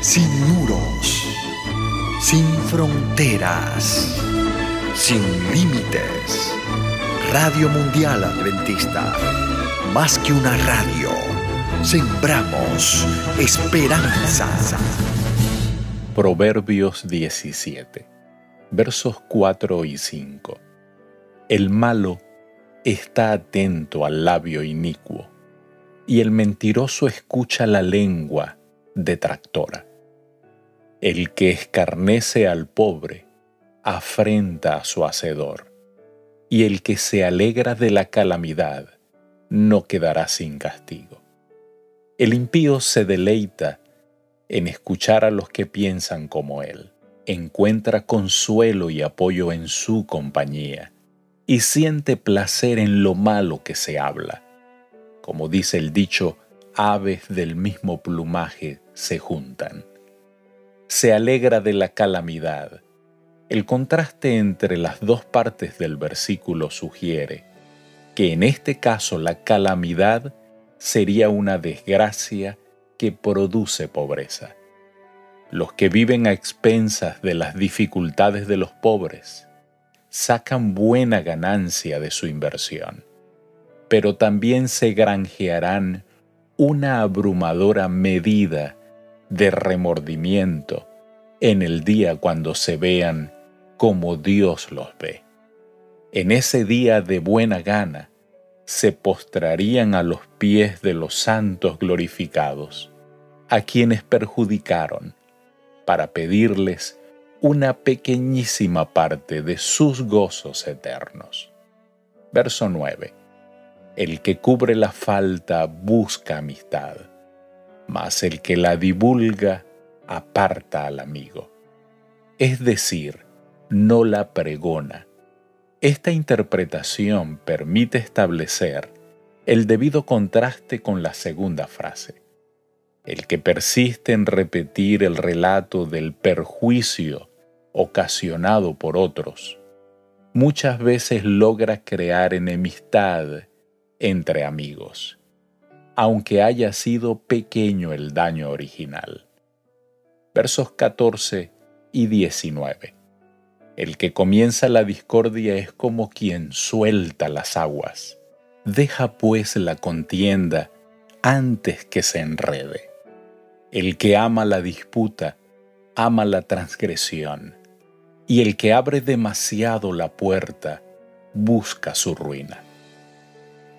sin muros, sin fronteras, sin límites. Radio Mundial Adventista, más que una radio, sembramos esperanza. Proverbios 17, versos 4 y 5. El malo está atento al labio inicuo, y el mentiroso escucha la lengua detractora. El que escarnece al pobre afrenta a su hacedor, y el que se alegra de la calamidad no quedará sin castigo. El impío se deleita en escuchar a los que piensan como él, encuentra consuelo y apoyo en su compañía, y siente placer en lo malo que se habla. Como dice el dicho, aves del mismo plumaje se juntan se alegra de la calamidad. El contraste entre las dos partes del versículo sugiere que en este caso la calamidad sería una desgracia que produce pobreza. Los que viven a expensas de las dificultades de los pobres sacan buena ganancia de su inversión, pero también se granjearán una abrumadora medida de remordimiento en el día cuando se vean como Dios los ve. En ese día de buena gana se postrarían a los pies de los santos glorificados, a quienes perjudicaron, para pedirles una pequeñísima parte de sus gozos eternos. Verso 9. El que cubre la falta busca amistad mas el que la divulga aparta al amigo. Es decir, no la pregona. Esta interpretación permite establecer el debido contraste con la segunda frase. El que persiste en repetir el relato del perjuicio ocasionado por otros, muchas veces logra crear enemistad entre amigos aunque haya sido pequeño el daño original. Versos 14 y 19. El que comienza la discordia es como quien suelta las aguas. Deja pues la contienda antes que se enrede. El que ama la disputa, ama la transgresión, y el que abre demasiado la puerta, busca su ruina.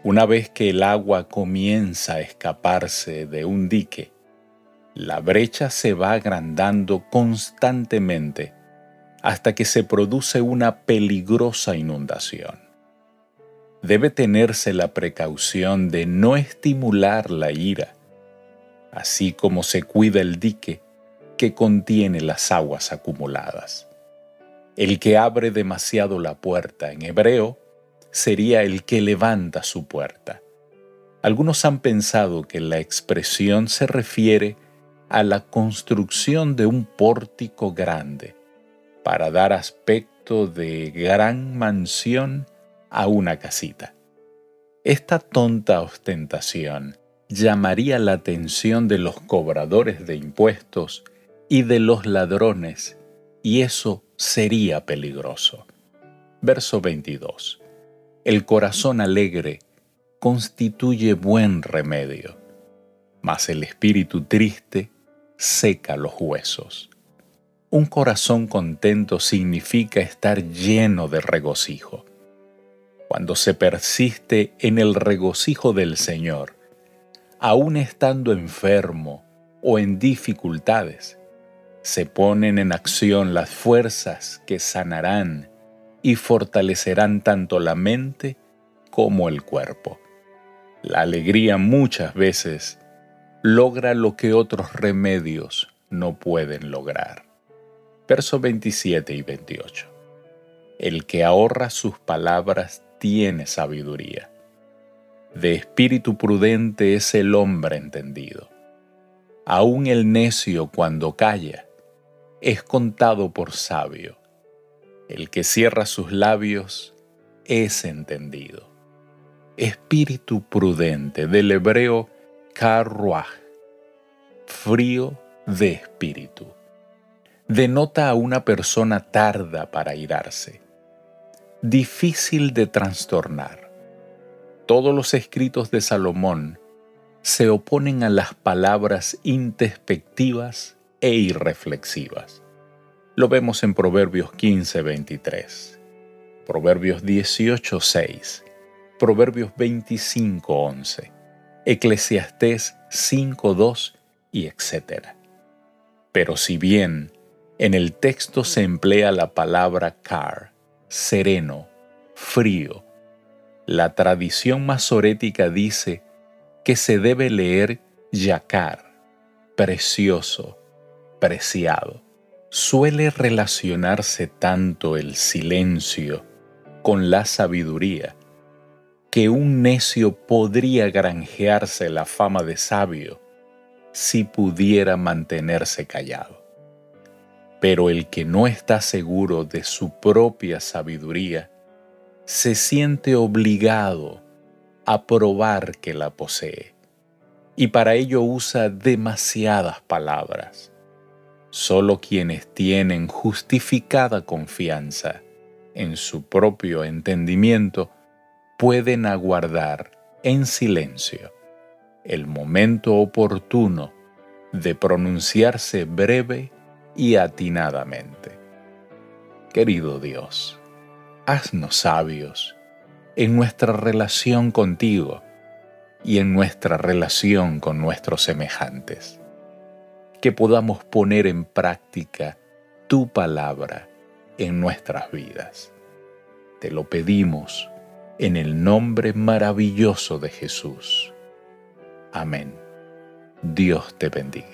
Una vez que el agua comienza a escaparse de un dique, la brecha se va agrandando constantemente hasta que se produce una peligrosa inundación. Debe tenerse la precaución de no estimular la ira, así como se cuida el dique que contiene las aguas acumuladas. El que abre demasiado la puerta en hebreo sería el que levanta su puerta. Algunos han pensado que la expresión se refiere a la construcción de un pórtico grande para dar aspecto de gran mansión a una casita. Esta tonta ostentación llamaría la atención de los cobradores de impuestos y de los ladrones, y eso sería peligroso. Verso 22. El corazón alegre constituye buen remedio, mas el espíritu triste seca los huesos. Un corazón contento significa estar lleno de regocijo. Cuando se persiste en el regocijo del Señor, aun estando enfermo o en dificultades, se ponen en acción las fuerzas que sanarán y fortalecerán tanto la mente como el cuerpo. La alegría muchas veces logra lo que otros remedios no pueden lograr. Versos 27 y 28. El que ahorra sus palabras tiene sabiduría. De espíritu prudente es el hombre entendido. Aún el necio cuando calla es contado por sabio el que cierra sus labios es entendido. Espíritu prudente del hebreo karruaj, frío de espíritu. Denota a una persona tarda para irarse, difícil de trastornar. Todos los escritos de Salomón se oponen a las palabras introspectivas e irreflexivas. Lo vemos en Proverbios 15, 23, Proverbios 18, 6, Proverbios 25, 11, Eclesiastés 5, 2 y etc. Pero si bien en el texto se emplea la palabra car, sereno, frío, la tradición masorética dice que se debe leer yacar, precioso, preciado. Suele relacionarse tanto el silencio con la sabiduría que un necio podría granjearse la fama de sabio si pudiera mantenerse callado. Pero el que no está seguro de su propia sabiduría se siente obligado a probar que la posee, y para ello usa demasiadas palabras. Solo quienes tienen justificada confianza en su propio entendimiento pueden aguardar en silencio el momento oportuno de pronunciarse breve y atinadamente. Querido Dios, haznos sabios en nuestra relación contigo y en nuestra relación con nuestros semejantes. Que podamos poner en práctica tu palabra en nuestras vidas. Te lo pedimos en el nombre maravilloso de Jesús. Amén. Dios te bendiga.